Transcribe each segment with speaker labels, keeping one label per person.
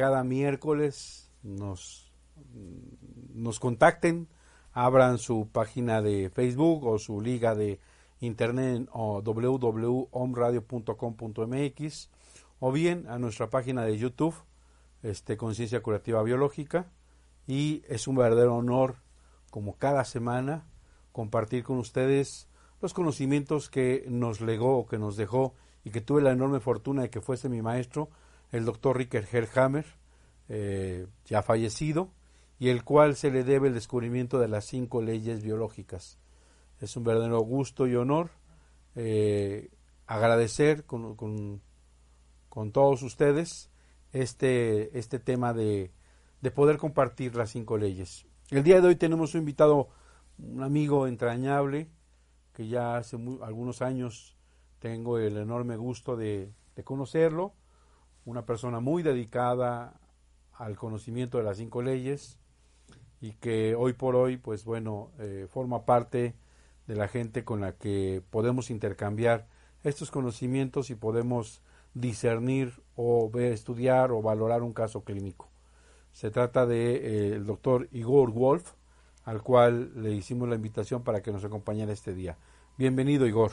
Speaker 1: Cada miércoles nos, nos contacten, abran su página de Facebook o su liga de internet o www.omradio.com.mx o bien a nuestra página de YouTube, este, Conciencia Curativa Biológica. Y es un verdadero honor, como cada semana, compartir con ustedes los conocimientos que nos legó, que nos dejó y que tuve la enorme fortuna de que fuese mi maestro, el doctor Ricker Herhammer, eh, ya fallecido, y el cual se le debe el descubrimiento de las cinco leyes biológicas. Es un verdadero gusto y honor eh, agradecer con, con, con, todos ustedes este, este tema de, de poder compartir las cinco leyes. El día de hoy tenemos un invitado, un amigo entrañable, que ya hace algunos años tengo el enorme gusto de, de conocerlo una persona muy dedicada al conocimiento de las cinco leyes y que hoy por hoy, pues bueno, eh, forma parte de la gente con la que podemos intercambiar estos conocimientos y podemos discernir o estudiar o valorar un caso clínico. Se trata de eh, el doctor Igor Wolf, al cual le hicimos la invitación para que nos acompañara este día. Bienvenido, Igor.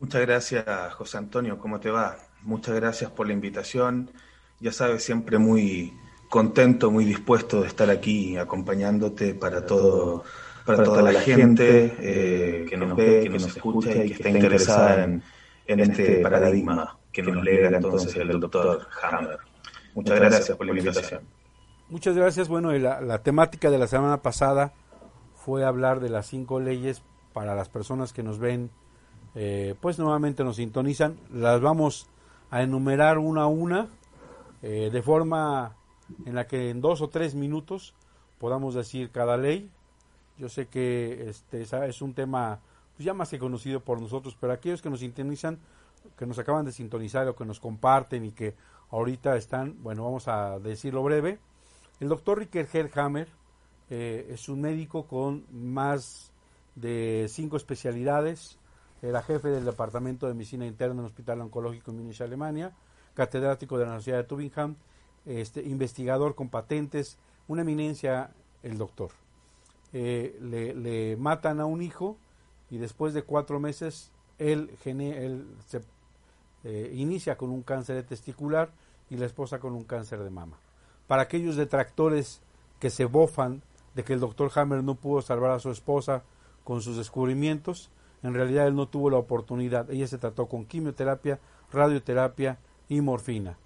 Speaker 2: Muchas gracias, José Antonio. ¿Cómo te va? Muchas gracias por la invitación. Ya sabes, siempre muy contento, muy dispuesto de estar aquí acompañándote para todo, para, toda, la, gente eh, que nos ve, que nos escucha y que está interesada en, en este paradigma que nos lega entonces el doctor Hammer. Muchas gracias por la invitación.
Speaker 1: Muchas gracias. Bueno, la, la temática de la semana pasada fue hablar de las cinco leyes para las personas que nos ven eh, pues nuevamente nos sintonizan. Las vamos a enumerar una a una, eh, de forma en la que en dos o tres minutos podamos decir cada ley. Yo sé que este es un tema pues, ya más que conocido por nosotros, pero aquellos que nos sintonizan, que nos acaban de sintonizar o que nos comparten y que ahorita están, bueno, vamos a decirlo breve. El doctor Ricker Herhammer eh, es un médico con más de cinco especialidades, era jefe del Departamento de Medicina Interna en el Hospital Oncológico en Múnich, Alemania, catedrático de la Universidad de Tübingen, este, investigador con patentes, una eminencia el doctor. Eh, le, matan a un hijo y después de cuatro meses él, se eh, inicia con un cáncer de testicular y la esposa con un cáncer de mama. Para aquellos detractores que se bofan de que el doctor Hammer no pudo salvar a su esposa con sus descubrimientos, en realidad él no tuvo la oportunidad. Ella se trató con quimioterapia, radioterapia y morfina.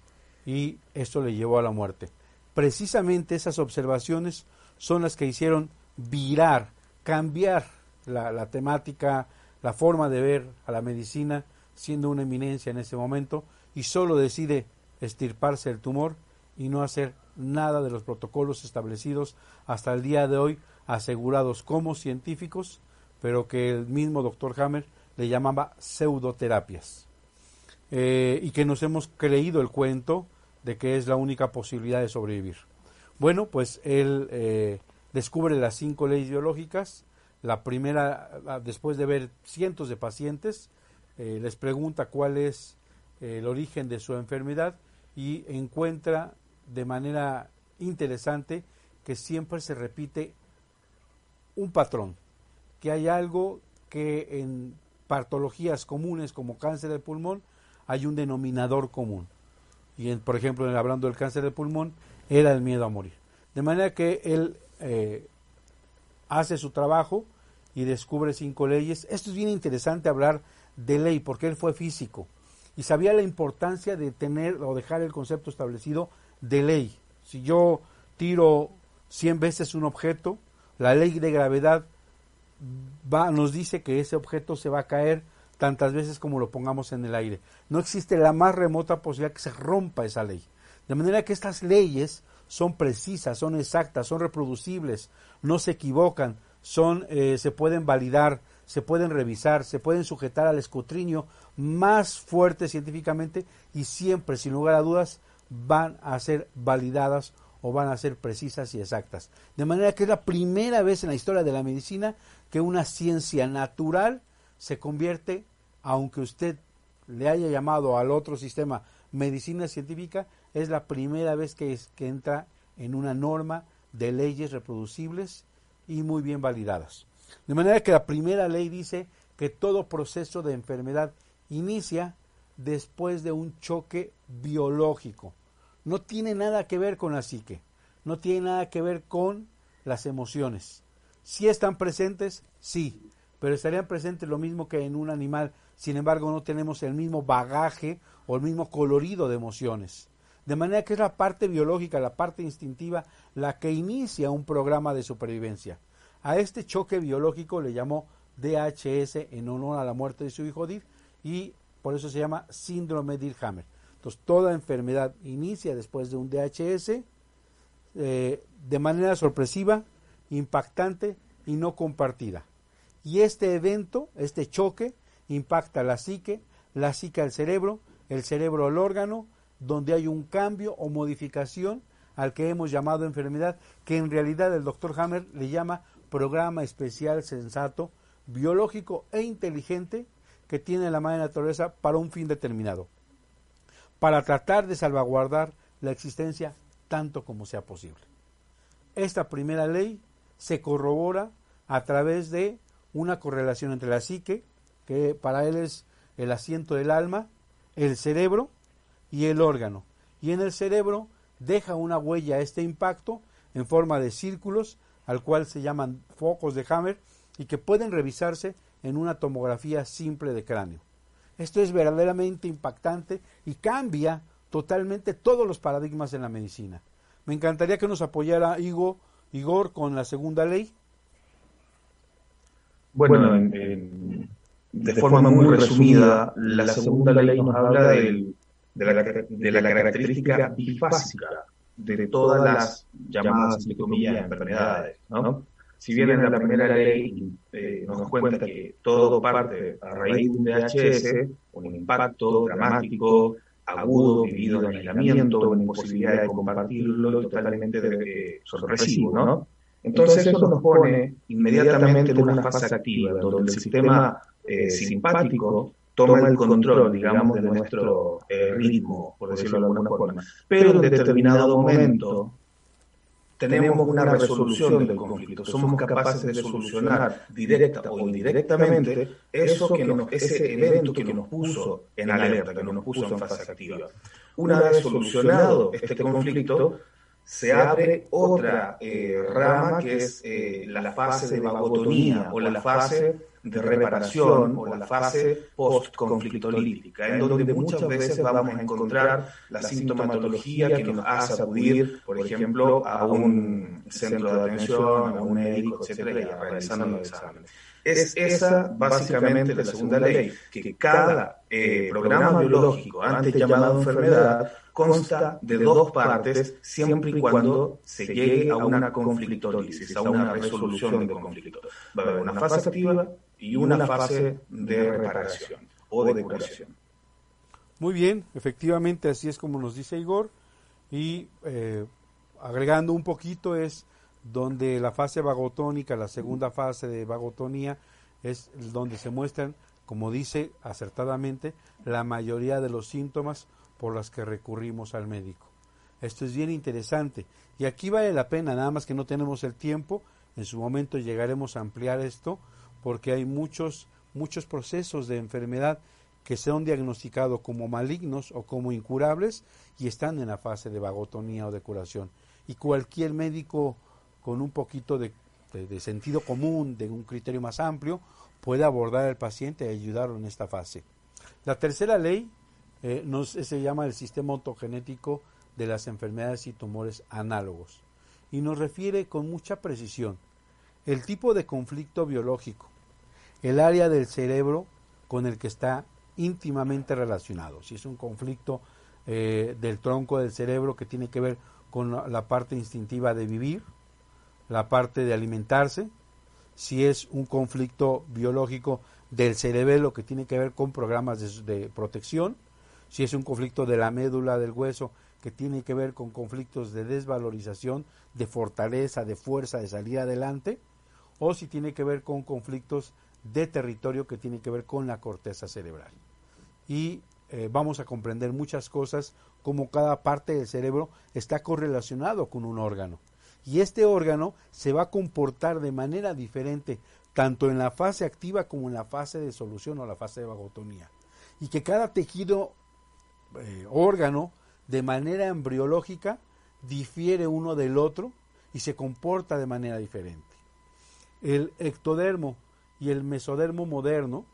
Speaker 1: Y esto le llevó a la muerte. Precisamente esas observaciones son las que hicieron virar, cambiar la, temática, la forma de ver a la medicina, siendo una eminencia en ese momento, y solo decide estirparse el tumor y no hacer nada de los protocolos establecidos hasta el día de hoy, asegurados como científicos, pero que el mismo doctor Hammer le llamaba pseudoterapias. Eh, y que nos hemos creído el cuento de que es la única posibilidad de sobrevivir. Bueno, pues él eh, descubre las cinco leyes biológicas. La primera, después de ver cientos de pacientes, eh, les pregunta cuál es el origen de su enfermedad y encuentra de manera interesante que siempre se repite un patrón, que hay algo que en patologías comunes como cáncer del pulmón hay un denominador común. Y por ejemplo, hablando del cáncer del pulmón, era el miedo a morir. De manera que él eh, hace su trabajo y descubre cinco leyes. Esto es bien interesante hablar de ley, porque él fue físico y sabía la importancia de tener o dejar el concepto establecido de ley. Si yo tiro 100 veces un objeto, la ley de gravedad va, nos dice que ese objeto se va a caer tantas veces como lo pongamos en el aire. No existe la más remota posibilidad que se rompa esa ley. De manera que estas leyes son precisas, son exactas, son reproducibles, no se equivocan, son, eh, se pueden validar, se pueden revisar, se pueden sujetar al escrutinio más fuerte científicamente y siempre, sin lugar a dudas, van a ser validadas o van a ser precisas y exactas. De manera que es la primera vez en la historia de la medicina que una ciencia natural se convierte, aunque usted le haya llamado al otro sistema medicina científica, es la primera vez que, que entra en una norma de leyes reproducibles y muy bien validadas. De manera que la primera ley dice que todo proceso de enfermedad inicia después de un choque biológico. No tiene nada que ver con la psique, no tiene nada que ver con las emociones. Si están presentes, sí, pero estarían presentes lo mismo que en un animal. Sin embargo, no tenemos el mismo bagaje o el mismo colorido de emociones. De manera que es la parte biológica, la parte instintiva, la que inicia un programa de supervivencia. A este choque biológico le llamó DHS en honor a la muerte de su hijo Dir y por eso se llama síndrome Dirhammer. Entonces, toda enfermedad inicia después de un DHS eh, de manera sorpresiva, impactante y no compartida. Y este evento, este choque, impacta la psique, la psique al cerebro, el cerebro al órgano, donde hay un cambio o modificación al que hemos llamado enfermedad, que en realidad el doctor Hammer le llama programa especial sensato, biológico e inteligente que tiene la madre naturaleza para un fin determinado, para tratar de salvaguardar la existencia tanto como sea posible. Esta primera ley se corrobora a través de una correlación entre la psique, que para él es el asiento del alma, el cerebro y el órgano. Y en el cerebro deja una huella este impacto en forma de círculos al cual se llaman focos de Hammer y que pueden revisarse en una tomografía simple de cráneo. Esto es verdaderamente impactante y cambia totalmente todos los paradigmas en la medicina. Me encantaría que nos apoyara Igor, Igor con la segunda ley.
Speaker 2: Bueno, de forma muy resumida, la segunda ley nos habla de, la, de la característica bifásica de todas las llamadas, entre comillas, enfermedades, ¿no? Si bien en la primera ley eh, nos cuenta que todo parte a raíz de un VHS, un impacto dramático, agudo, vivido en aislamiento, en imposibilidad de compartirlo, totalmente eh, sorpresivo, ¿no? Entonces eso nos pone inmediatamente en una fase activa, donde el sistema eh, simpático toma el control, digamos, de nuestro ritmo, por decirlo de alguna forma. Pero en determinado momento tenemos una resolución del conflicto, somos capaces de solucionar directa o indirectamente eso que nos, ese evento que nos puso en alerta, que nos puso en fase activa. Una vez solucionado este conflicto, se abre otra eh, rama que es eh, la fase de vagotonía o la fase de reparación o la fase post-conflictolítica, en donde muchas veces vamos a encontrar la sintomatología que nos hace acudir, por ejemplo, a un centro de atención, a un médico, etcétera, y a realizando los exámenes. Es esa básicamente la segunda ley, que cada eh, programa biológico, antes llamado enfermedad, consta de dos partes siempre y cuando se llegue a una conflictólisis, a una resolución del conflicto. Va a haber una fase activa y una fase de reparación o de curación.
Speaker 1: Muy bien, efectivamente así es como nos dice Igor y eh, agregando un poquito es donde la fase vagotónica, la segunda fase de vagotonía es donde se muestran, como dice acertadamente, la mayoría de los síntomas por las que recurrimos al médico. Esto es bien interesante y aquí vale la pena, nada más que no tenemos el tiempo, en su momento llegaremos a ampliar esto porque hay muchos muchos procesos de enfermedad que son diagnosticados como malignos o como incurables y están en la fase de vagotonía o de curación. Y cualquier médico con un poquito de, sentido común, de un criterio más amplio, puede abordar al paciente y ayudarlo en esta fase. La tercera ley eh, se llama el sistema ontogenético de las enfermedades y tumores análogos y nos refiere con mucha precisión el tipo de conflicto biológico, el área del cerebro con el que está íntimamente relacionado. Si es un conflicto eh, del tronco del cerebro que tiene que ver con la parte instintiva de vivir, la parte de alimentarse, si es un conflicto biológico del cerebelo que tiene que ver con programas de protección, si es un conflicto de la médula del hueso que tiene que ver con conflictos de desvalorización, de fortaleza, de fuerza, de salir adelante, o si tiene que ver con conflictos de territorio que tiene que ver con la corteza cerebral. Y eh, vamos a comprender muchas cosas como cada parte del cerebro está correlacionado con un órgano. Y este órgano se va a comportar de manera diferente tanto en la fase activa como en la fase de solución o la fase de vagotonía. Y que cada tejido eh, órgano de manera embriológica difiere uno del otro y se comporta de manera diferente. El ectodermo y el mesodermo moderno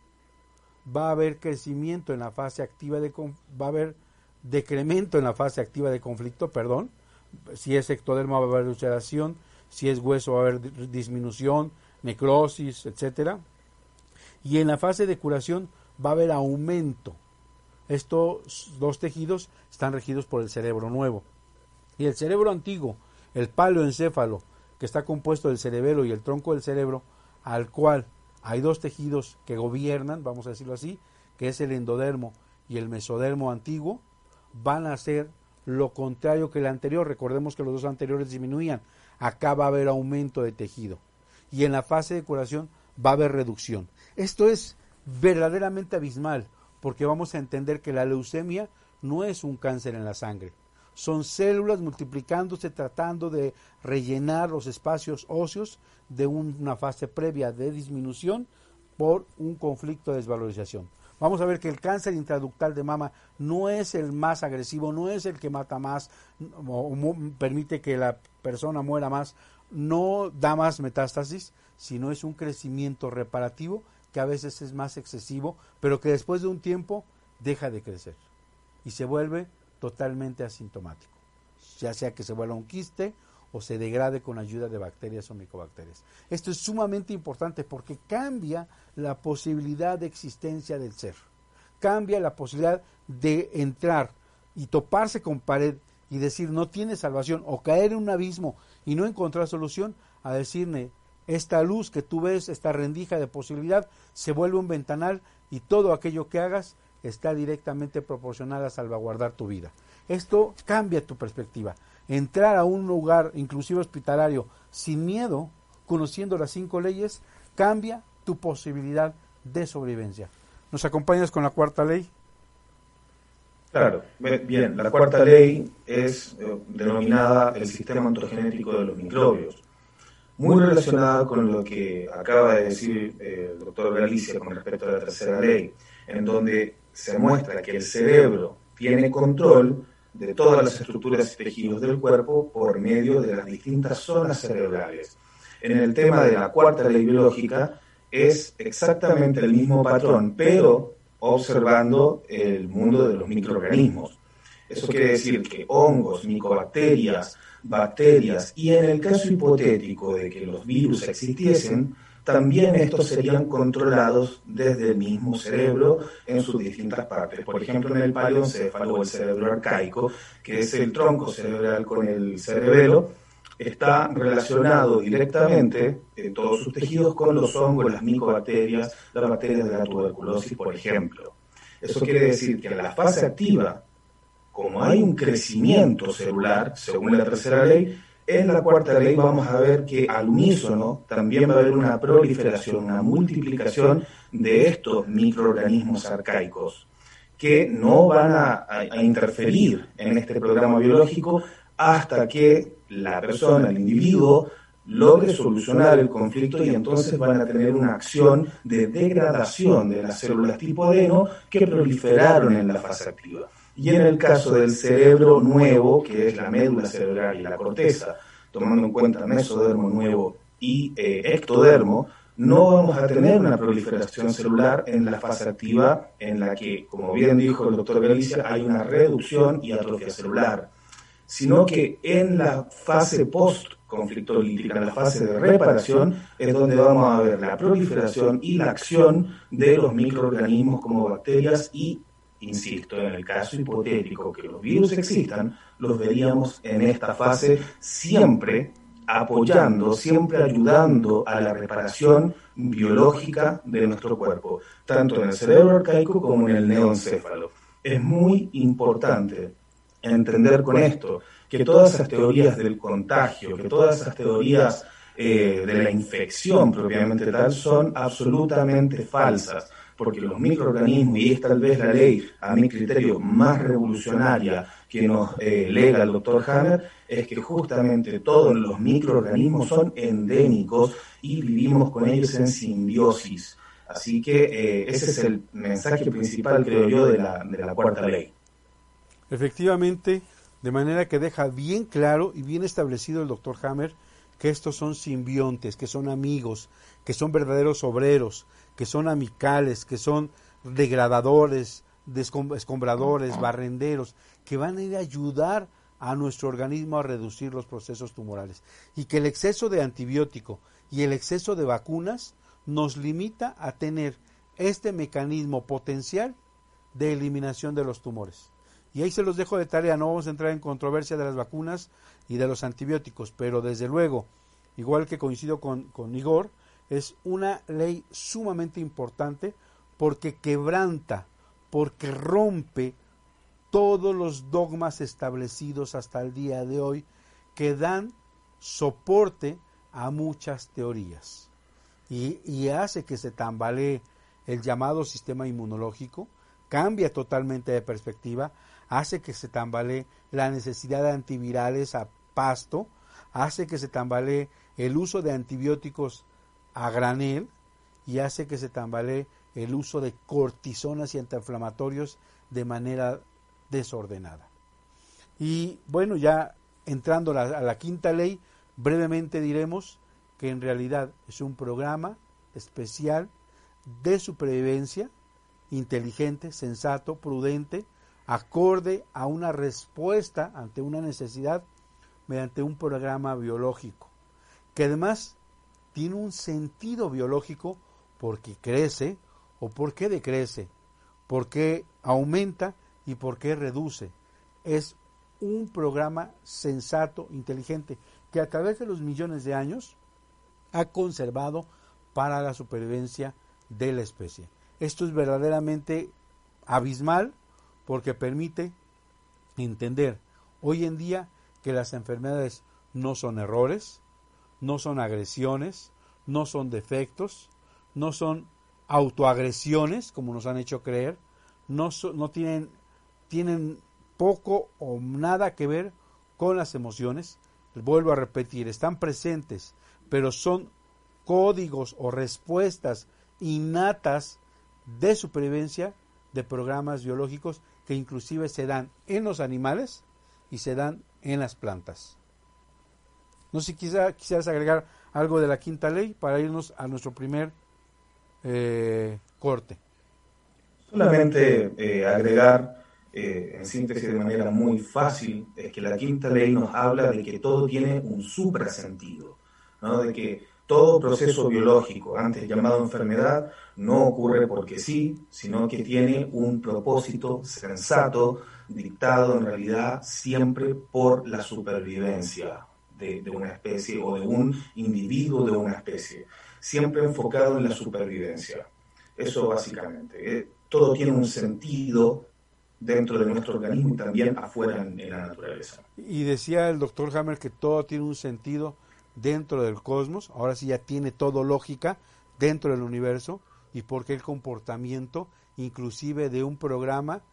Speaker 1: va a haber crecimiento en la fase activa de va a haber decremento en la fase activa de conflicto, perdón. Si es ectodermo va a haber ulceración, si es hueso va a haber disminución, necrosis, etcétera. Y en la fase de curación va a haber aumento estos dos tejidos están regidos por el cerebro nuevo. Y el cerebro antiguo, el paleoencéfalo, que está compuesto del cerebelo y el tronco del cerebro, al cual hay dos tejidos que gobiernan, vamos a decirlo así, que es el endodermo y el mesodermo antiguo, van a ser lo contrario que el anterior. Recordemos que los dos anteriores disminuían. Acá va a haber aumento de tejido. Y en la fase de curación va a haber reducción. Esto es verdaderamente abismal porque vamos a entender que la leucemia no es un cáncer en la sangre. Son células multiplicándose tratando de rellenar los espacios óseos de una fase previa de disminución por un conflicto de desvalorización. Vamos a ver que el cáncer intraductal de mama no es el más agresivo, no es el que mata más o, permite que la persona muera más, no da más metástasis, sino es un crecimiento reparativo que a veces es más excesivo, pero que después de un tiempo deja de crecer y se vuelve totalmente asintomático, ya sea que se vuelva un quiste o se degrade con ayuda de bacterias o micobacterias. Esto es sumamente importante porque cambia la posibilidad de existencia del ser, cambia la posibilidad de entrar y toparse con pared y decir no tiene salvación o caer en un abismo y no encontrar solución a decirle esta luz que tú ves, esta rendija de posibilidad, se vuelve un ventanal y todo aquello que hagas está directamente proporcional a salvaguardar tu vida. Esto cambia tu perspectiva. Entrar a un lugar, inclusive hospitalario, sin miedo, conociendo las cinco leyes, cambia tu posibilidad de sobrevivencia. ¿Nos acompañas con la cuarta ley?
Speaker 2: Claro, bien, la cuarta ley es eh, denominada el sistema ontogenético de los microbios, muy relacionada con lo que acaba de decir eh, el doctor Galicia con respecto a la tercera ley, en donde se muestra que el cerebro tiene control de todas las estructuras y tejidos del cuerpo por medio de las distintas zonas cerebrales. En el tema de la cuarta ley biológica es exactamente el mismo patrón, pero observando el mundo de los microorganismos. Eso quiere decir que hongos, micobacterias, bacterias y en el caso hipotético de que los virus existiesen, también estos serían controlados desde el mismo cerebro en sus distintas partes. Por ejemplo, en el paleoncéfalo o el cerebro arcaico, que es el tronco cerebral con el cerebelo, está relacionado directamente en todos sus tejidos con los hongos, las micobacterias, las bacterias de la tuberculosis, por ejemplo. Eso quiere decir que en la fase activa, como hay un crecimiento celular, según la tercera ley, en la cuarta ley vamos a ver que al unísono también va a haber una proliferación, una multiplicación de estos microorganismos arcaicos que no van a, a interferir en este programa biológico hasta que la persona, el individuo, logre solucionar el conflicto y entonces van a tener una acción de degradación de las células tipo adeno que proliferaron en la fase activa. Y en el caso del cerebro nuevo, que es la médula cerebral y la corteza, tomando en cuenta mesodermo nuevo y eh, ectodermo, no vamos a tener una proliferación celular en la fase activa en la que, como bien dijo el doctor Galicia, hay una reducción y atrofia celular sino que en la fase post-conflictolítica, en la fase de reparación, es donde vamos a ver la proliferación y la acción de los microorganismos como bacterias y, insisto, en el caso hipotético que los virus existan, los veríamos en esta fase siempre apoyando, siempre ayudando a la reparación biológica de nuestro cuerpo, tanto en el cerebro arcaico como en el neoencéfalo. Es muy importante entender con esto que todas esas teorías del contagio, que todas esas teorías eh, de la infección propiamente tal son absolutamente falsas, porque los microorganismos, y es tal vez la ley, a mi criterio, más revolucionaria que nos eh, lega el doctor Hammer, es que justamente todos los microorganismos son endémicos y vivimos con ellos en simbiosis. Así que eh, ese es el mensaje principal, creo yo, de la, de la cuarta ley.
Speaker 1: Efectivamente, de manera que deja bien claro y bien establecido el doctor Hammer que estos son simbiontes, que son amigos, que son verdaderos obreros, que son amicales, que son degradadores, escombradores, barrenderos, que van a ir a ayudar a nuestro organismo a reducir los procesos tumorales. Y que el exceso de antibiótico y el exceso de vacunas nos limita a tener este mecanismo potencial de eliminación de los tumores. Y ahí se los dejo de tarea, no vamos a entrar en controversia de las vacunas y de los antibióticos, pero desde luego, igual que coincido con, con Igor, es una ley sumamente importante porque quebranta, porque rompe todos los dogmas establecidos hasta el día de hoy que dan soporte a muchas teorías. Y, hace que se tambalee el llamado sistema inmunológico, cambia totalmente de perspectiva, hace que se tambalee la necesidad de antivirales a pasto, hace que se tambalee el uso de antibióticos a granel y hace que se tambalee el uso de cortisonas y antiinflamatorios de manera desordenada. Y bueno, ya entrando a la, a la quinta ley, brevemente diremos que en realidad es un programa especial de supervivencia inteligente, sensato, prudente, acorde a una respuesta ante una necesidad mediante un programa biológico, que además tiene un sentido biológico porque crece o porque decrece, porque aumenta y porque reduce. Es un programa sensato, inteligente, que a través de los millones de años ha conservado para la supervivencia de la especie. Esto es verdaderamente abismal porque permite entender hoy en día que las enfermedades no son errores, no son agresiones, no son defectos, no son autoagresiones, como nos han hecho creer, no, tienen tienen poco o nada que ver con las emociones. Vuelvo a repetir, están presentes, pero son códigos o respuestas innatas de supervivencia de programas biológicos que inclusive se dan en los animales y se dan en las plantas. No sé si quizá, quisieras agregar algo de la quinta ley para irnos a nuestro primer eh, corte.
Speaker 2: Solamente eh, agregar eh, en síntesis de manera muy fácil es que la quinta ley nos habla de que todo tiene un suprasentido, ¿no? de que todo proceso biológico, antes llamado enfermedad, no ocurre porque sí, sino que tiene un propósito sensato, dictado en realidad siempre por la supervivencia de, una especie o de un individuo de una especie, siempre enfocado en la supervivencia. Eso básicamente. Eh, todo tiene un sentido dentro de nuestro organismo y también afuera en, en la naturaleza.
Speaker 1: Y decía el doctor Hammer que todo tiene un sentido dentro del cosmos, ahora sí ya tiene todo lógica dentro del universo y porque el comportamiento inclusive de un programa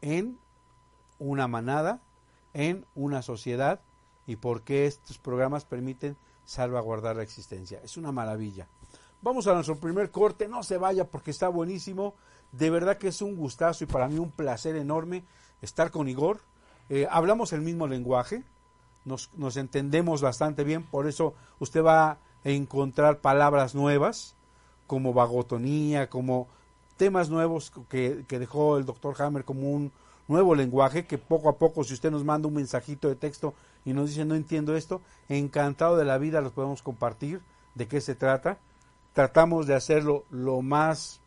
Speaker 1: en una manada, en una sociedad y por qué estos programas permiten salvaguardar la existencia. Es una maravilla. Vamos a nuestro primer corte, no se vaya porque está buenísimo. De verdad que es un gustazo y para mí un placer enorme estar con Igor. Eh, hablamos el mismo lenguaje, nos, nos entendemos bastante bien, por eso usted va a encontrar palabras nuevas, como vagotonía, como temas nuevos que, que, dejó el doctor Hammer como un nuevo lenguaje, que poco a poco, si usted nos manda un mensajito de texto y nos dice no entiendo esto, encantado de la vida los podemos compartir, de qué se trata. Tratamos de hacerlo lo más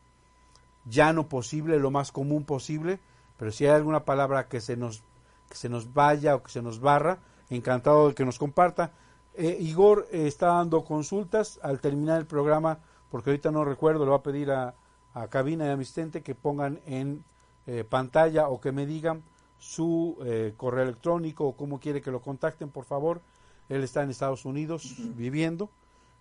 Speaker 1: llano posible, lo más común posible, pero si hay alguna palabra que se nos, que se nos vaya o que se nos barra, encantado de que nos comparta. Eh, Igor eh, está dando consultas al terminar el programa, porque ahorita no recuerdo, le va a pedir a, a cabina de asistente que pongan en eh, pantalla o que me digan su correo electrónico o cómo quiere que lo contacten, por favor. Él está en Estados Unidos viviendo.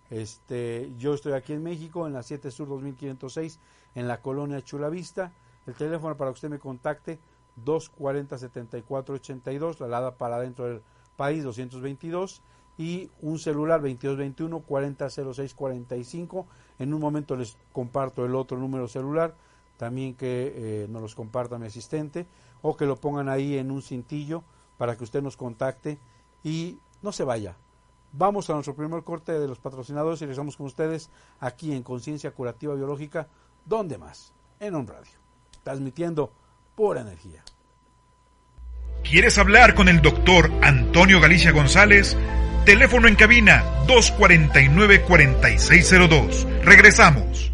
Speaker 1: Este, yo estoy aquí en México, en la 7 Sur 2506, en la colonia Chulavista. El teléfono para que usted me contacte, 240-7482, la alada para dentro del país 222 y un celular 2221 400645. En un momento les comparto el otro número celular, también que eh, nos los comparta mi asistente o que lo pongan ahí en un cintillo para que usted nos contacte y no se vaya. Vamos a nuestro primer corte de los patrocinadores y regresamos con ustedes aquí en Conciencia Curativa Biológica. ¿Dónde más? En un radio. Transmitiendo pura energía.
Speaker 3: ¿Quieres hablar con el doctor Antonio Galicia González? Teléfono en cabina 249-4602. Regresamos.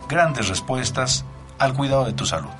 Speaker 4: grandes respuestas al cuidado de tu salud.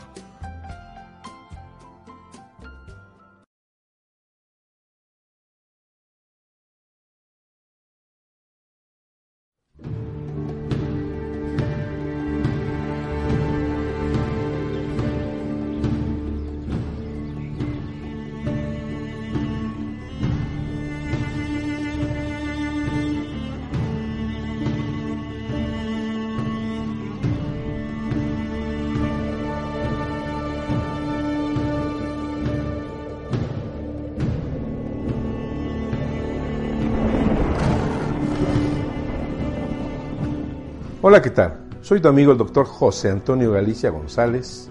Speaker 5: Hola, ¿qué tal? Soy tu amigo el doctor José Antonio Galicia González.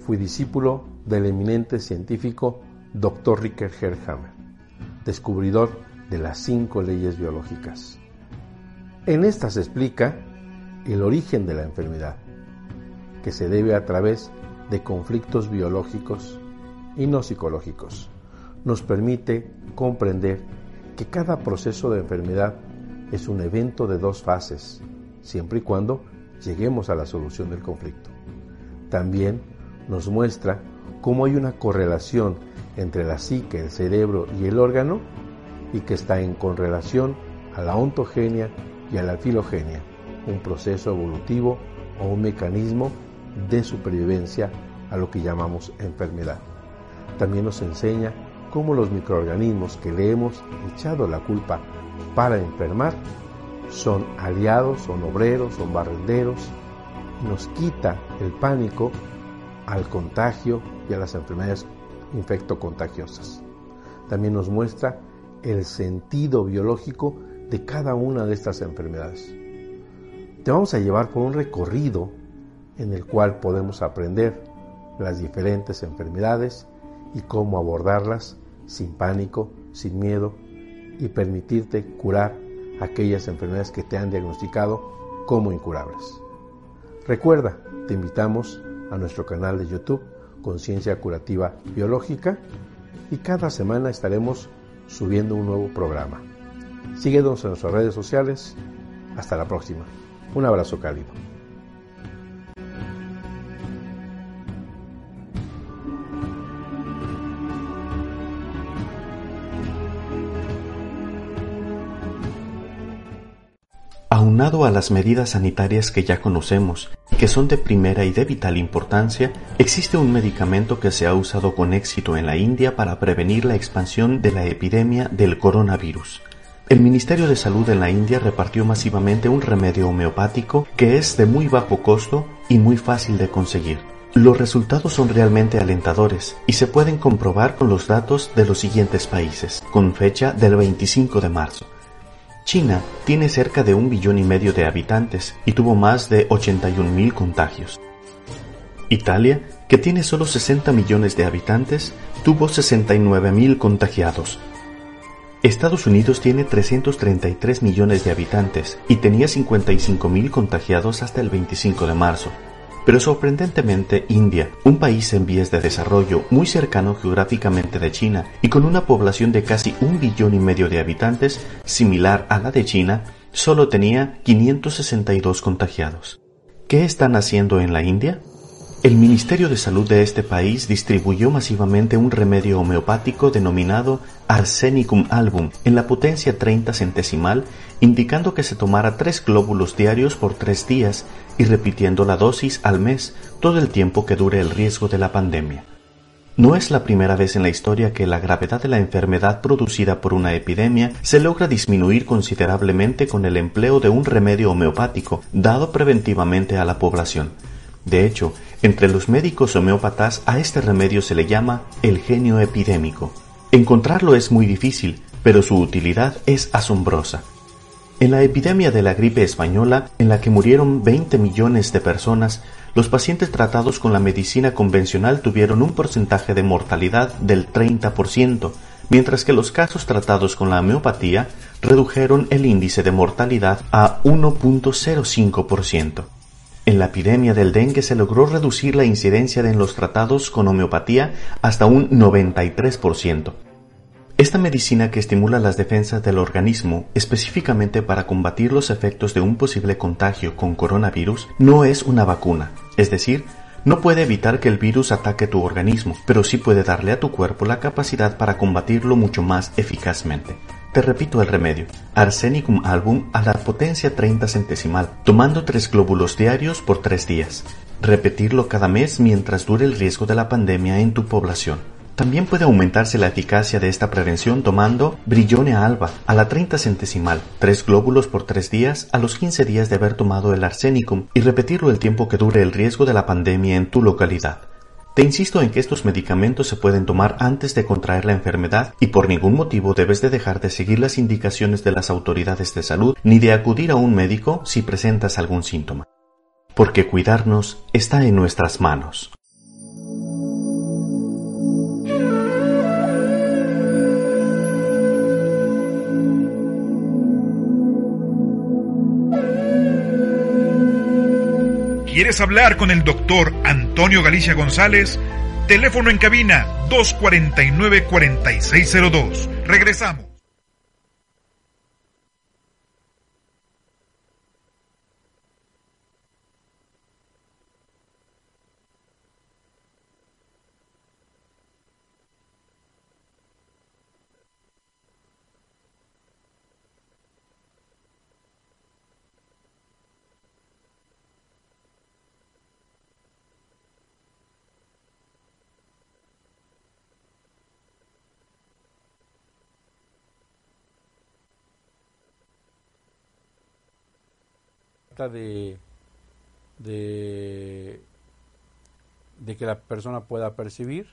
Speaker 5: Fui discípulo del eminente científico Dr. Ricker Herhammer, descubridor de las cinco leyes biológicas. En esta se explica el origen de la enfermedad, que se debe a través de conflictos biológicos y no psicológicos. Nos permite comprender que cada proceso de enfermedad es un evento de dos fases, siempre y cuando lleguemos a la solución del conflicto. También nos muestra cómo hay una correlación entre la psique, el cerebro y el órgano y que está en correlación a la ontogenia y a la filogenia, un proceso evolutivo o un mecanismo de supervivencia a lo que llamamos enfermedad. También nos enseña cómo los microorganismos que le hemos echado la culpa para enfermar son aliados, son obreros, son barrenderos, nos quita el pánico al contagio y a las enfermedades infectocontagiosas. También nos muestra el sentido biológico de cada una de estas enfermedades. Te vamos a llevar por un recorrido en el cual podemos aprender las diferentes enfermedades y cómo abordarlas sin pánico, sin miedo y permitirte curar aquellas enfermedades que te han diagnosticado como incurables. Recuerda, te invitamos a nuestro canal de YouTube Conciencia Curativa Biológica y cada semana estaremos subiendo un nuevo programa. Síguenos en nuestras redes sociales. Hasta la próxima. Un abrazo cálido.
Speaker 6: Aunado a las medidas sanitarias que ya conocemos que son de primera y de vital importancia, existe un medicamento que se ha usado con éxito en la India para prevenir la expansión de la epidemia del coronavirus. El Ministerio de Salud en la India repartió masivamente un remedio homeopático que es de muy bajo costo y muy fácil de conseguir. Los resultados son realmente alentadores y se pueden comprobar con los datos de los siguientes países, con fecha del 25 de marzo. China tiene cerca de un billón y medio de habitantes y tuvo más de 81 mil contagios. Italia, que tiene solo 60 millones de habitantes, tuvo 69 mil contagiados. Estados Unidos tiene 333 millones de habitantes y tenía 55 mil contagiados hasta el 25 de marzo. Pero sorprendentemente India, un país en vías de desarrollo muy cercano geográficamente de China y con una población de casi un billón y medio de habitantes, similar a la de China, solo tenía 562 contagiados. ¿Qué están haciendo en la India? El Ministerio de Salud de este país distribuyó masivamente un remedio homeopático denominado Arsenicum album en la potencia 30 centesimal, indicando que se tomara tres glóbulos diarios por tres días y repitiendo la dosis al mes todo el tiempo que dure el riesgo de la pandemia. No es la primera vez en la historia que la gravedad de la enfermedad producida por una epidemia se logra disminuir considerablemente con el empleo de un remedio homeopático dado preventivamente a la población. De hecho, entre los médicos homeópatas a este remedio se le llama el genio epidémico. Encontrarlo es muy difícil, pero su utilidad es asombrosa. En la epidemia de la gripe española, en la que murieron 20 millones de personas, los pacientes tratados con la medicina convencional tuvieron un porcentaje de mortalidad del 30%, mientras que los casos tratados con la homeopatía redujeron el índice de mortalidad a 1.05%. En la epidemia del dengue se logró reducir la incidencia en los tratados con homeopatía hasta un 93%. Esta medicina que estimula las defensas del organismo específicamente para combatir los efectos de un posible contagio con coronavirus no es una vacuna, es decir, no puede evitar que el virus ataque tu organismo, pero sí puede darle a tu cuerpo la capacidad para combatirlo mucho más eficazmente. Te repito el remedio. Arsenicum album a la potencia 30 centesimal, tomando tres glóbulos diarios por tres días. Repetirlo cada mes mientras dure el riesgo de la pandemia en tu población. También puede aumentarse la eficacia de esta prevención tomando Brillone alba a la 30 centesimal, tres glóbulos por tres días a los 15 días de haber tomado el arsenicum y repetirlo el tiempo que dure el riesgo de la pandemia en tu localidad. Te insisto en que estos medicamentos se pueden tomar antes de contraer la enfermedad y por ningún motivo debes de dejar de seguir las indicaciones de las autoridades de salud ni de acudir a un médico si presentas algún síntoma. Porque cuidarnos está en nuestras manos.
Speaker 3: ¿Quieres hablar con el doctor Antonio Galicia González? Teléfono en cabina 249-4602. Regresamos.
Speaker 1: De que la persona pueda percibir,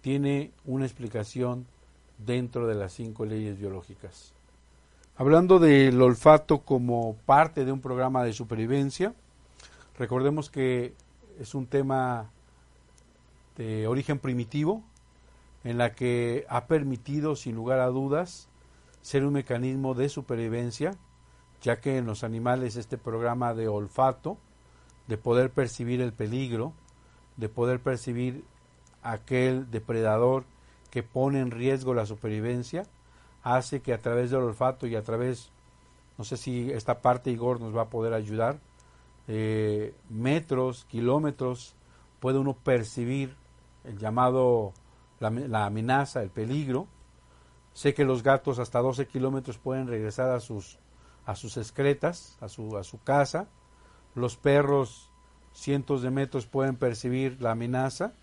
Speaker 1: tiene una explicación dentro de las cinco leyes biológicas. Hablando del olfato como parte de un programa de supervivencia, recordemos que es un tema de origen primitivo, en la que ha permitido, sin lugar a dudas, ser un mecanismo de supervivencia, ya que en los animales este programa de olfato, de poder percibir el peligro, de poder percibir aquel depredador que pone en riesgo la supervivencia, hace que a través del olfato y a través, no sé si esta parte Igor nos va a poder ayudar, eh, metros, kilómetros, puede uno percibir el llamado, la, amenaza, el peligro, Sé que los gatos hasta 12 kilómetros pueden regresar a sus, a sus excretas, a su, a su casa. Los perros cientos de metros pueden percibir la amenaza.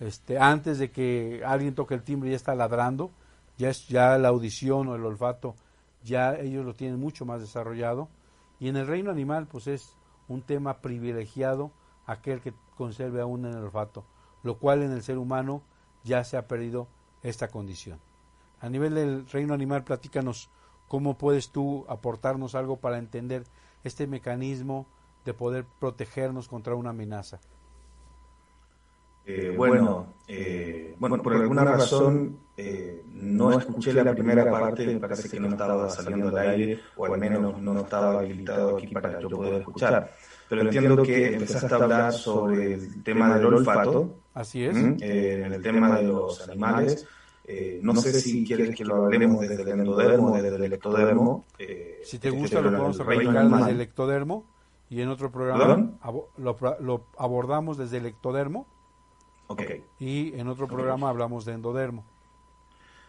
Speaker 1: Este, antes de que alguien toque el timbre ya está ladrando, ya es ya la audición o el olfato, ya ellos lo tienen mucho más desarrollado. Y en el reino animal, pues es un tema privilegiado aquel que conserve aún en el olfato, lo cual en el ser humano ya se ha perdido esta condición. A nivel del reino animal, platícanos cómo puedes tú aportarnos algo para entender este mecanismo de poder protegernos contra una amenaza.
Speaker 2: Eh, bueno, eh, bueno, por alguna razón eh, no escuché la primera parte, me parece que no estaba saliendo al aire, o al menos no estaba habilitado aquí para yo poder escuchar. Pero entiendo que empezaste a hablar sobre el tema del olfato.
Speaker 1: Así es.
Speaker 2: en el tema de los animales. Eh, no, sé si quieres que lo hablemos desde el endodermo desde el ectodermo.
Speaker 1: Eh, si te gusta, lo podemos arrancar desde el ectodermo y en otro programa lo, abordamos desde el ectodermo.
Speaker 2: Okay.
Speaker 1: Y en otro programa hablamos de endodermo.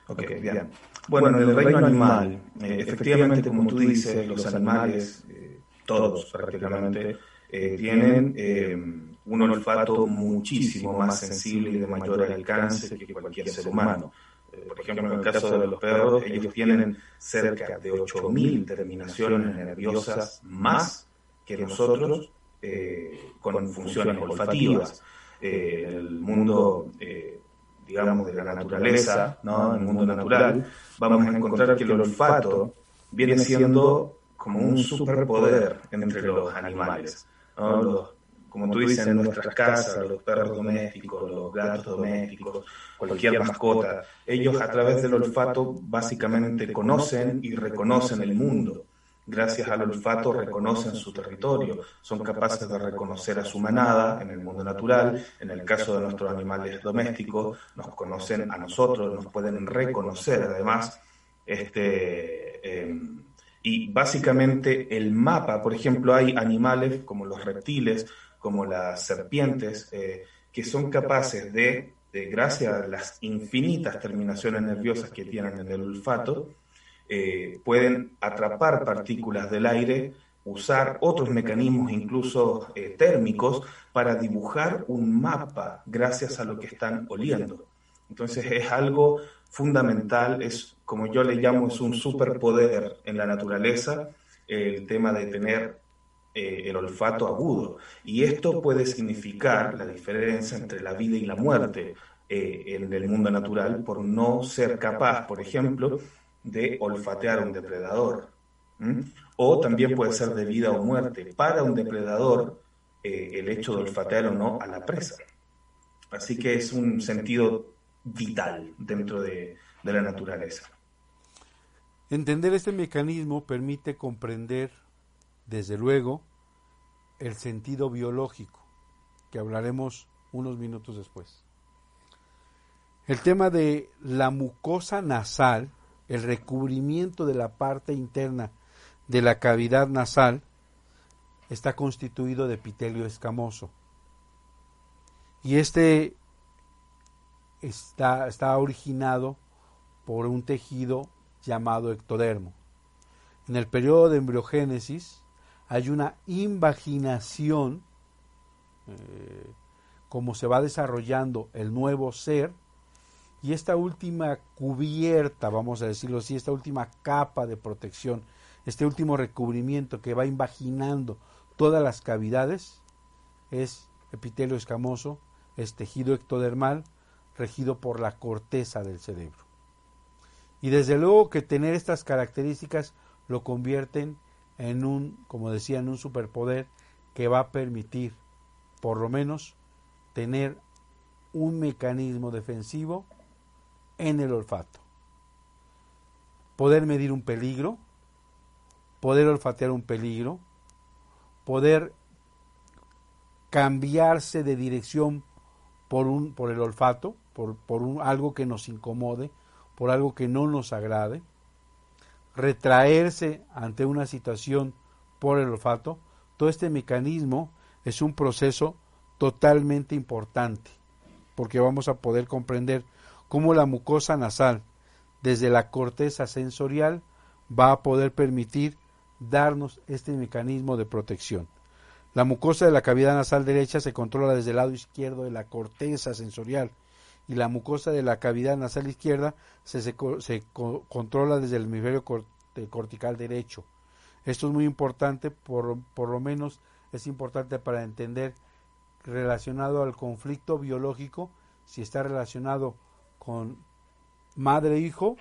Speaker 2: Ok, bien. Bueno, en el reino animal, eh, efectivamente, como tú dices, los animales, todos prácticamente, tienen un olfato muchísimo más sensible y de mayor alcance que cualquier ser humano. Eh, por ejemplo, en el caso de los perros, ellos tienen cerca de 8.000 terminaciones nerviosas más que nosotros eh, con funciones olfativas. Eh, en el mundo, digamos, de la naturaleza, ¿no? en el mundo natural, vamos a encontrar que el olfato viene siendo como un superpoder entre los animales. ¿no? Los, como tú dices, en nuestras casas, los perros domésticos, los gatos domésticos, cualquier mascota, ellos a través del olfato básicamente conocen y reconocen el mundo. Gracias al olfato reconocen su territorio, son capaces de reconocer a su manada en el mundo natural, en el caso de nuestros animales domésticos, nos conocen a nosotros, nos pueden reconocer además. Este, em, y básicamente el mapa, por ejemplo, hay animales como los reptiles, como las serpientes, eh, que son capaces de, gracias a las infinitas terminaciones nerviosas que tienen en el olfato, eh, pueden atrapar partículas del aire, usar otros mecanismos incluso eh, térmicos para dibujar un mapa gracias a lo que están oliendo. Entonces es algo fundamental, es como yo le llamo, es un superpoder en la naturaleza, el tema de tener eh, el olfato agudo. Y esto puede significar la diferencia entre la vida y la muerte eh, en el mundo natural por no ser capaz, por ejemplo, de olfatear a un depredador. O también puede ser de vida o muerte para un depredador eh, el hecho de olfatear o no a la presa. Así que es un sentido vital dentro de la naturaleza.
Speaker 1: Entender este mecanismo permite comprender desde luego, el sentido biológico, que hablaremos unos minutos después. El tema de la mucosa nasal, el recubrimiento de la parte interna de la cavidad nasal, está constituido de epitelio escamoso. Y este está, está originado por un tejido llamado ectodermo. En el periodo de embriogénesis, hay una invaginación, eh, como se va desarrollando el nuevo ser, y esta última cubierta, vamos a decirlo así, esta última capa de protección este último recubrimiento que va invaginando todas las cavidades, es epitelio escamoso, es tejido ectodermal regido por la corteza del cerebro. Y desde luego que tener estas características lo convierten en un, como decía, en un superpoder que va a permitir, por lo menos, tener un mecanismo defensivo en el olfato. Poder medir un peligro, poder olfatear un peligro, poder cambiarse de dirección por, un, por el olfato, por, por un, algo que nos incomode, por algo que no nos agrade, retraerse ante una situación por el olfato, todo este mecanismo es un proceso totalmente importante, porque vamos a poder comprender cómo la mucosa nasal, desde la corteza sensorial, va a poder permitir darnos este mecanismo de protección. La mucosa de la cavidad nasal derecha se controla desde el lado izquierdo de la corteza sensorial y la mucosa de la cavidad nasal izquierda se, se, controla desde el hemisferio cortical derecho. Esto es muy importante, por, por lo menos es importante para entender relacionado al conflicto biológico, si está relacionado con madre-hijo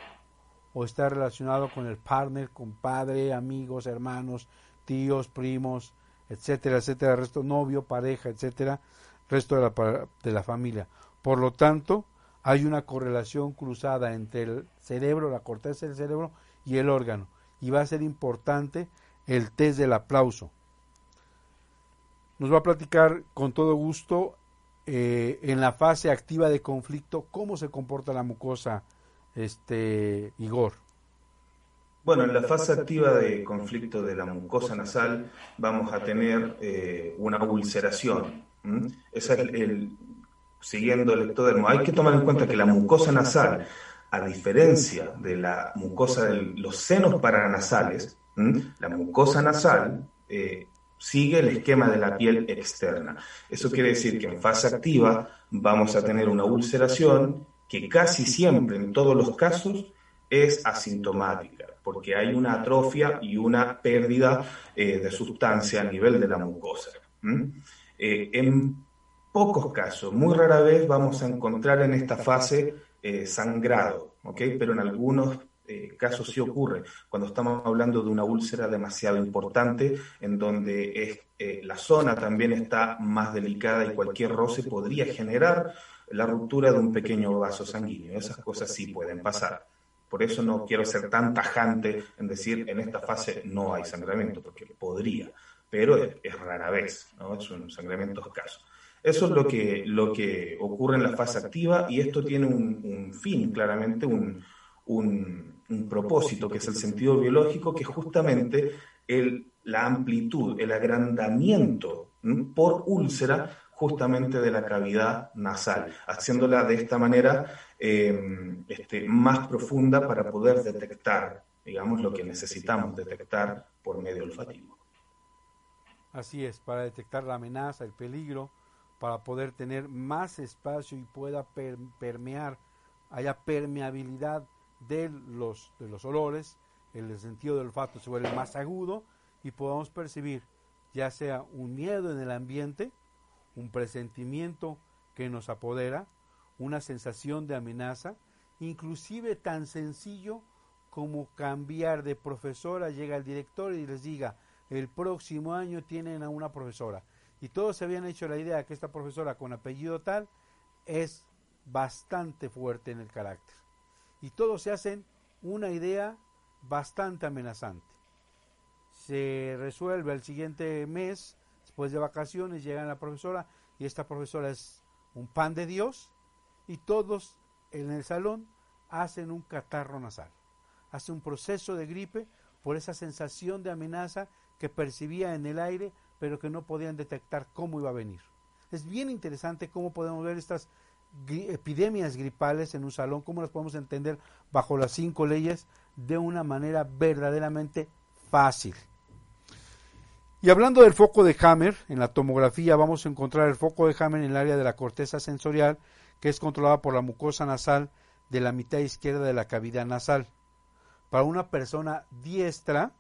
Speaker 1: o está relacionado con el partner, con padre, amigos, hermanos, tíos, primos, etcétera, etcétera, resto novio, pareja, etcétera, resto de la, de la familia. Por lo tanto, hay una correlación cruzada entre el cerebro, la corteza del cerebro y el órgano. Y va a ser importante el test del aplauso. Nos va a platicar con todo gusto eh, en la fase activa de conflicto cómo se comporta la mucosa este, Igor?
Speaker 2: Bueno, en la fase activa de conflicto de la mucosa nasal vamos a tener eh, una ulceración. Esa es el, siguiendo el ectodermo. Hay que tomar en cuenta que la mucosa nasal, a diferencia de la mucosa de los senos paranasales, la mucosa nasal eh, sigue el esquema de la piel externa. Eso quiere decir que en fase activa vamos a tener una ulceración que casi siempre, en todos los casos, es asintomática, porque hay una atrofia y una pérdida eh, de sustancia a nivel de la mucosa. Eh, en pocos casos, muy rara vez vamos a encontrar en esta fase eh, sangrado, pero en algunos casos sí ocurre, cuando estamos hablando de una úlcera demasiado importante, en donde es, la zona también está más delicada y cualquier roce podría generar la ruptura de un pequeño vaso sanguíneo. Esas cosas sí pueden pasar. Por eso no quiero ser tan tajante en decir en esta fase no hay sangramiento, porque podría, pero es, rara vez, ¿no? es un sangramiento escaso. Eso es lo que, lo que ocurre en la fase activa y esto tiene un, fin, claramente un, un, un, propósito, que es el sentido biológico, que es justamente el, la amplitud, el agrandamiento por úlcera justamente de la cavidad nasal, haciéndola de esta manera eh, este, más profunda para poder detectar, digamos, lo que necesitamos detectar por medio olfativo.
Speaker 1: Así es, para detectar la amenaza, el peligro, para poder tener más espacio y pueda permear, haya permeabilidad de los, de los olores, el sentido del olfato se vuelve más agudo y podamos percibir ya sea un miedo en el ambiente, un presentimiento que nos apodera, una sensación de amenaza, inclusive tan sencillo como cambiar de profesora, llega el director y les diga, el próximo año tienen a una profesora. Y todos se habían hecho la idea que esta profesora con apellido tal es bastante fuerte en el carácter. Y todos se hacen una idea bastante amenazante. Se resuelve el siguiente mes después de vacaciones llega la profesora y esta profesora es un pan de Dios y todos en el salón hacen un catarro nasal, hace un proceso de gripe por esa sensación de amenaza que percibía en el aire pero que no podían detectar cómo iba a venir. Es bien interesante cómo podemos ver estas epidemias gripales en un salón, cómo las podemos entender bajo las cinco leyes de una manera verdaderamente fácil. Y hablando del foco de Hammer, en la tomografía vamos a encontrar el foco de Hammer en el área de la corteza sensorial, que es controlada por la mucosa nasal de la mitad izquierda de la cavidad nasal. Para una persona diestra,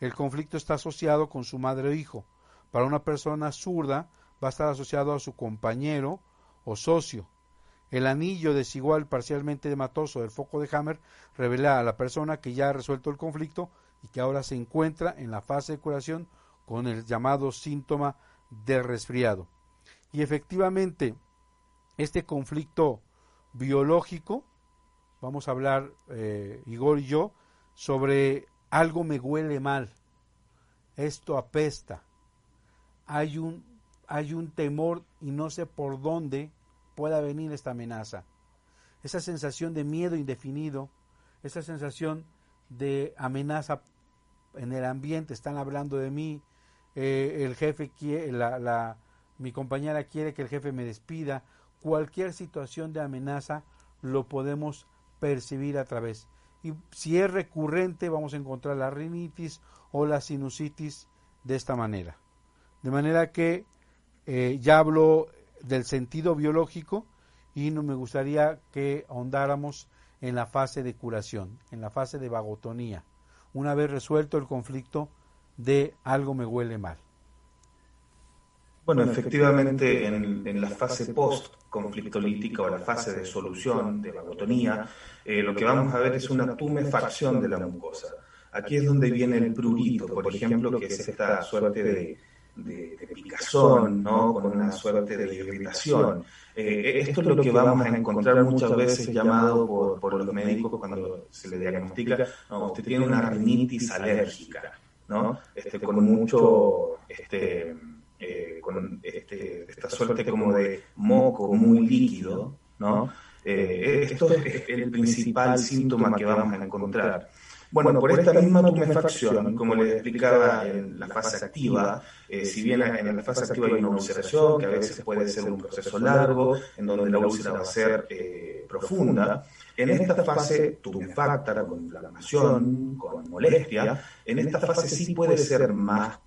Speaker 1: el conflicto está asociado con su madre o hijo. Para una persona zurda va a estar asociado a su compañero o socio. El anillo desigual parcialmente hematoso del foco de Hammer revela a la persona que ya ha resuelto el conflicto y que ahora se encuentra en la fase de curación con el llamado síntoma de resfriado. Y efectivamente, este conflicto biológico, vamos a hablar eh, Igor y yo, sobre algo me huele mal, esto apesta, hay un, hay un temor y no sé por dónde pueda venir esta amenaza. Esa sensación de miedo indefinido, esa sensación de amenaza en el ambiente, están hablando de mí, eh, el jefe quiere, la, mi compañera quiere que el jefe me despida, cualquier situación de amenaza lo podemos percibir a través. Y si es recurrente, vamos a encontrar la rinitis o la sinusitis de esta manera. De manera que eh, ya hablo del sentido biológico y no me gustaría que ahondáramos en la fase de curación, en la fase de vagotonía, una vez resuelto el conflicto de algo me huele mal.
Speaker 2: Bueno, efectivamente, en, la fase post-conflictolítica o la fase de solución de vagotonía, eh, lo que vamos a ver es una tumefacción de la mucosa. Aquí es donde viene el prurito, por ejemplo, que es esta suerte de, de, picazón, ¿no? con una suerte de irritación. Eh, esto es lo que vamos a encontrar muchas veces llamado por, por los médicos cuando se le diagnostica, no, usted tiene una rinitis alérgica, ¿no? Este, con mucho, este, eh, con este, esta suerte como de moco muy líquido, ¿no? Eh, esto es el principal síntoma que vamos a encontrar. Bueno, por esta misma tumefacción, como les explicaba en la fase activa, eh, si bien en la fase activa hay una ulceración, que a veces puede ser un proceso largo, en donde la úlcera va a ser eh, profunda, en esta fase tumefacta, con inflamación, con molestia, en esta fase sí puede ser más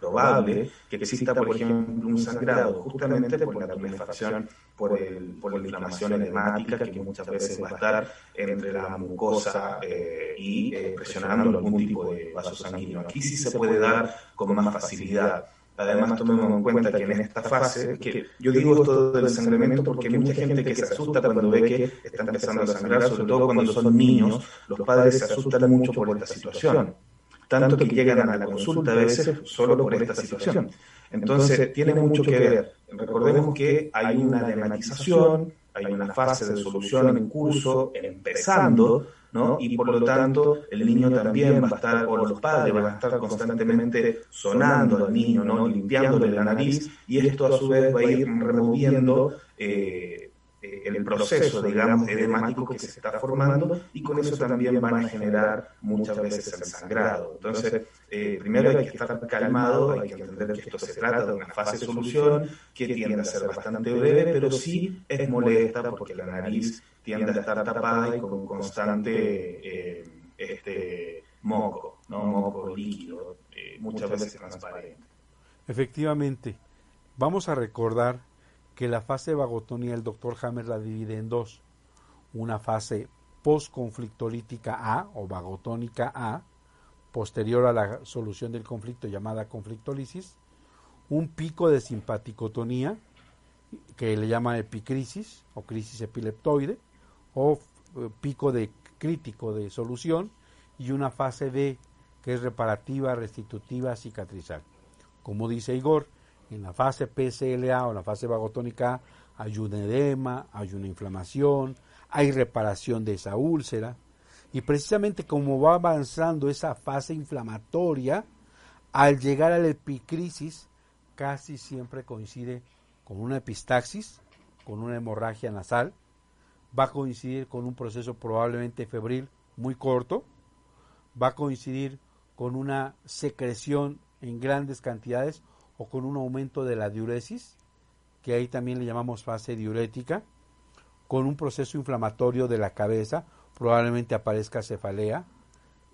Speaker 2: probable que exista, por ejemplo, un sangrado justamente por la tumefacción, por, el, por la inflamación edemática que muchas veces va a estar entre la mucosa eh, y eh, presionando algún tipo de vaso sanguíneo. Aquí sí se puede dar con más facilidad. Además, tomemos en cuenta que en esta fase, que yo digo esto del sangramiento porque hay mucha gente que se asusta cuando ve que está empezando a sangrar, sobre todo cuando son niños, los padres se asustan mucho por esta situación tanto que llegan a la consulta a veces solo por esta situación. Entonces, tiene mucho que ver. Recordemos que hay una dramatización, hay una fase de solución en curso, empezando, ¿no? Y por lo tanto, el niño también va a estar, o los padres van a estar constantemente sonando al niño, ¿no? Limpiándole la nariz, y esto a su vez va a ir removiendo eh, eh, el proceso, digamos, edemático que se está formando y con eso también van a generar muchas veces el sangrado. Entonces, eh, primero hay que estar calmado, hay que entender que esto se trata de una fase de solución que tiende a ser bastante breve, pero sí es molesta porque la nariz tiende a estar tapada y con constante eh, este, moco, ¿no? moco líquido, muchas veces transparente.
Speaker 1: Efectivamente, vamos a recordar que la fase vagotonía el doctor Hammer la divide en dos. Una fase postconflictolítica A o vagotónica A, posterior a la solución del conflicto llamada conflictolisis, un pico de simpaticotonía que le llama epicrisis o crisis epileptoide o eh, pico de crítico de solución y una fase B que es reparativa, restitutiva, cicatrizal. Como dice Igor, en la fase PCLA o la fase vagotónica hay un edema, hay una inflamación, hay reparación de esa úlcera. Y precisamente como va avanzando esa fase inflamatoria, al llegar a la epicrisis, casi siempre coincide con una epistaxis, con una hemorragia nasal, va a coincidir con un proceso probablemente febril muy corto, va a coincidir con una secreción en grandes cantidades o con un aumento de la diuresis, que ahí también le llamamos fase diurética, con un proceso inflamatorio de la cabeza, probablemente aparezca cefalea,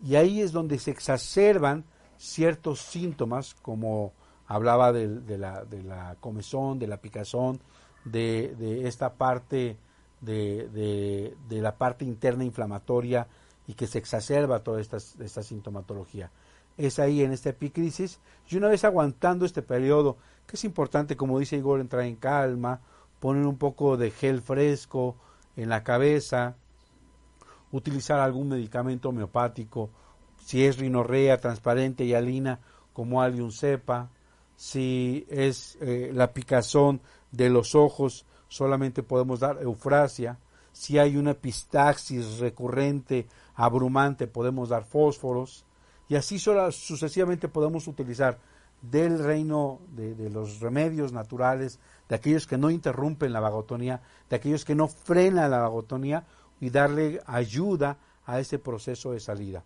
Speaker 1: y ahí es donde se exacerban ciertos síntomas, como hablaba de, la, comezón, de la picazón, de, esta parte de, la parte interna inflamatoria y que se exacerba toda esta sintomatología. Es ahí en esta epicrisis y una vez aguantando este periodo, que es importante, como dice Igor, entrar en calma, poner un poco de gel fresco en la cabeza, utilizar algún medicamento homeopático, si es rinorrea transparente y alina como Alium cepa, si es eh, la picazón de los ojos, solamente podemos dar eufrasia, si hay una epistaxis recurrente, abrumante, podemos dar fósforos, y así sucesivamente podemos utilizar del reino de, los remedios naturales, de aquellos que no interrumpen la vagotonía, de aquellos que no frenan la vagotonía y darle ayuda a ese proceso de salida.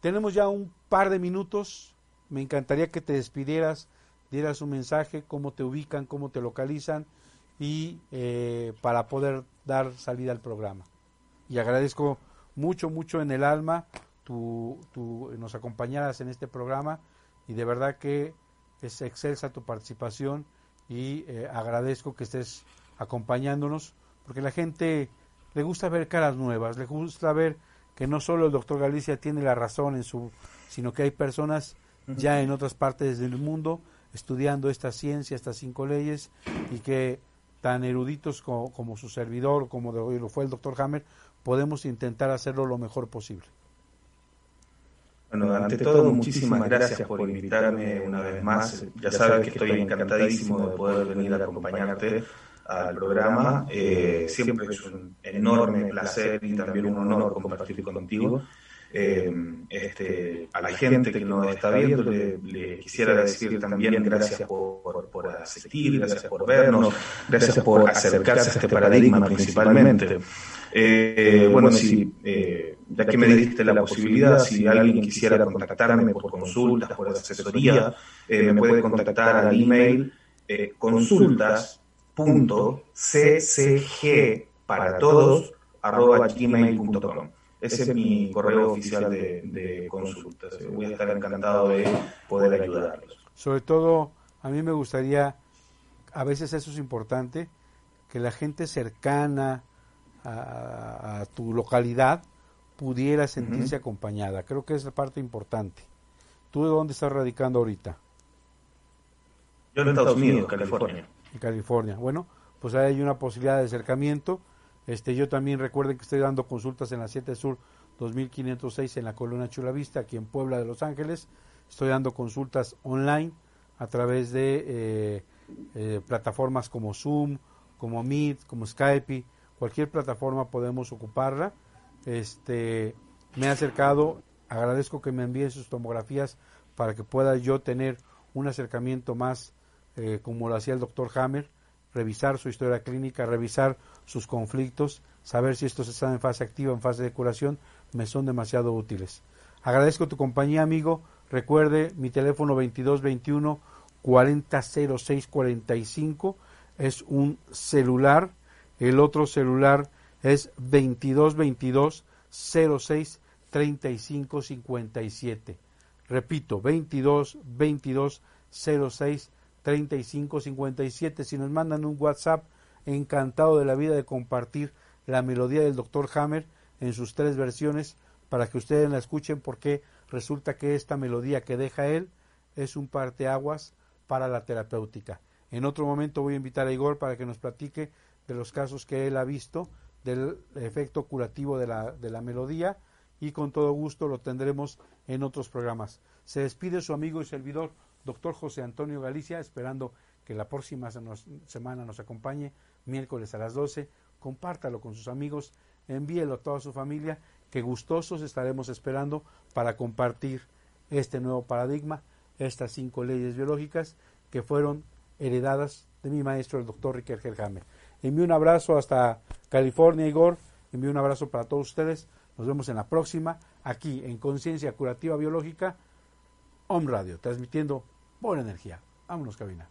Speaker 1: Tenemos ya un par de minutos, me encantaría que te despidieras, dieras un mensaje, cómo te ubican, cómo te localizan y eh, para poder dar salida al programa. Y agradezco mucho, mucho en el alma tu, tu, nos acompañaras en este programa y de verdad que es excelsa tu participación y eh, agradezco que estés acompañándonos porque la gente le gusta ver caras nuevas, le gusta ver que no solo el doctor Galicia tiene la razón en su, sino que hay personas ya en otras partes del mundo estudiando esta ciencia, estas cinco leyes y que tan eruditos como, como su servidor, como lo fue el doctor Hammer, podemos intentar hacerlo lo mejor posible.
Speaker 2: Bueno, ante todo, muchísimas gracias por invitarme una vez más. Ya sabes que estoy encantadísimo de poder venir a acompañarte al programa. Eh, siempre es un enorme placer y también un honor compartir contigo. Eh, este, a la gente que nos está viendo le, quisiera decir también gracias por, por, asistir, gracias por vernos, gracias por acercarse a este paradigma principalmente. Eh, bueno, si, eh, ya que me diste la posibilidad, si alguien quisiera contactarme por consultas, por asesoría, eh, me puede contactar al email eh, consultas.ccg para todos arroba gmail.com. Ese es mi correo oficial de, de consultas. Voy a estar encantado de poder ayudarlos.
Speaker 1: Sobre todo, a mí me gustaría, a veces eso es importante, que la gente cercana, a, tu localidad pudiera sentirse acompañada. Creo que es la parte importante. ¿Tú de dónde estás radicando ahorita?
Speaker 2: Yo en Estados Unidos, California.
Speaker 1: En California. Bueno, pues hay una posibilidad de acercamiento. Este, yo también recuerden que estoy dando consultas en la 7 Sur 2506 en la Colonia Chulavista, aquí en Puebla de Los Ángeles. Estoy dando consultas online a través de eh, eh, plataformas como Zoom, como Meet, como Skype cualquier plataforma podemos ocuparla. Este, me he acercado, agradezco que me envíen sus tomografías para que pueda yo tener un acercamiento más eh, como lo hacía el doctor Hammer, revisar su historia clínica, revisar sus conflictos, saber si estos están en fase activa, en fase de curación, me son demasiado útiles. Agradezco tu compañía, amigo. Recuerde mi teléfono 2221 400645 es un celular el otro celular es 2222 06 35 57. Repito, 22 22 06 35 57. Si nos mandan un WhatsApp, encantado de la vida de compartir la melodía del Dr. Hammer en sus tres versiones para que ustedes la escuchen porque resulta que esta melodía que deja él es un parteaguas para la terapéutica. En otro momento voy a invitar a Igor para que nos platique de los casos que él ha visto, del efecto curativo de la, de la melodía y con todo gusto lo tendremos en otros programas. Se despide su amigo y servidor, doctor José Antonio Galicia, esperando que la próxima semana nos acompañe, miércoles a las 12. Compártalo con sus amigos, envíelo a toda su familia, que gustosos estaremos esperando para compartir este nuevo paradigma, estas cinco leyes biológicas que fueron heredadas de mi maestro, el doctor Ricker. Envío un abrazo hasta California, Igor. Envío un abrazo para todos ustedes. Nos vemos en la próxima, aquí en Conciencia Curativa Biológica, Home Radio, transmitiendo buena energía. Vámonos, cabina.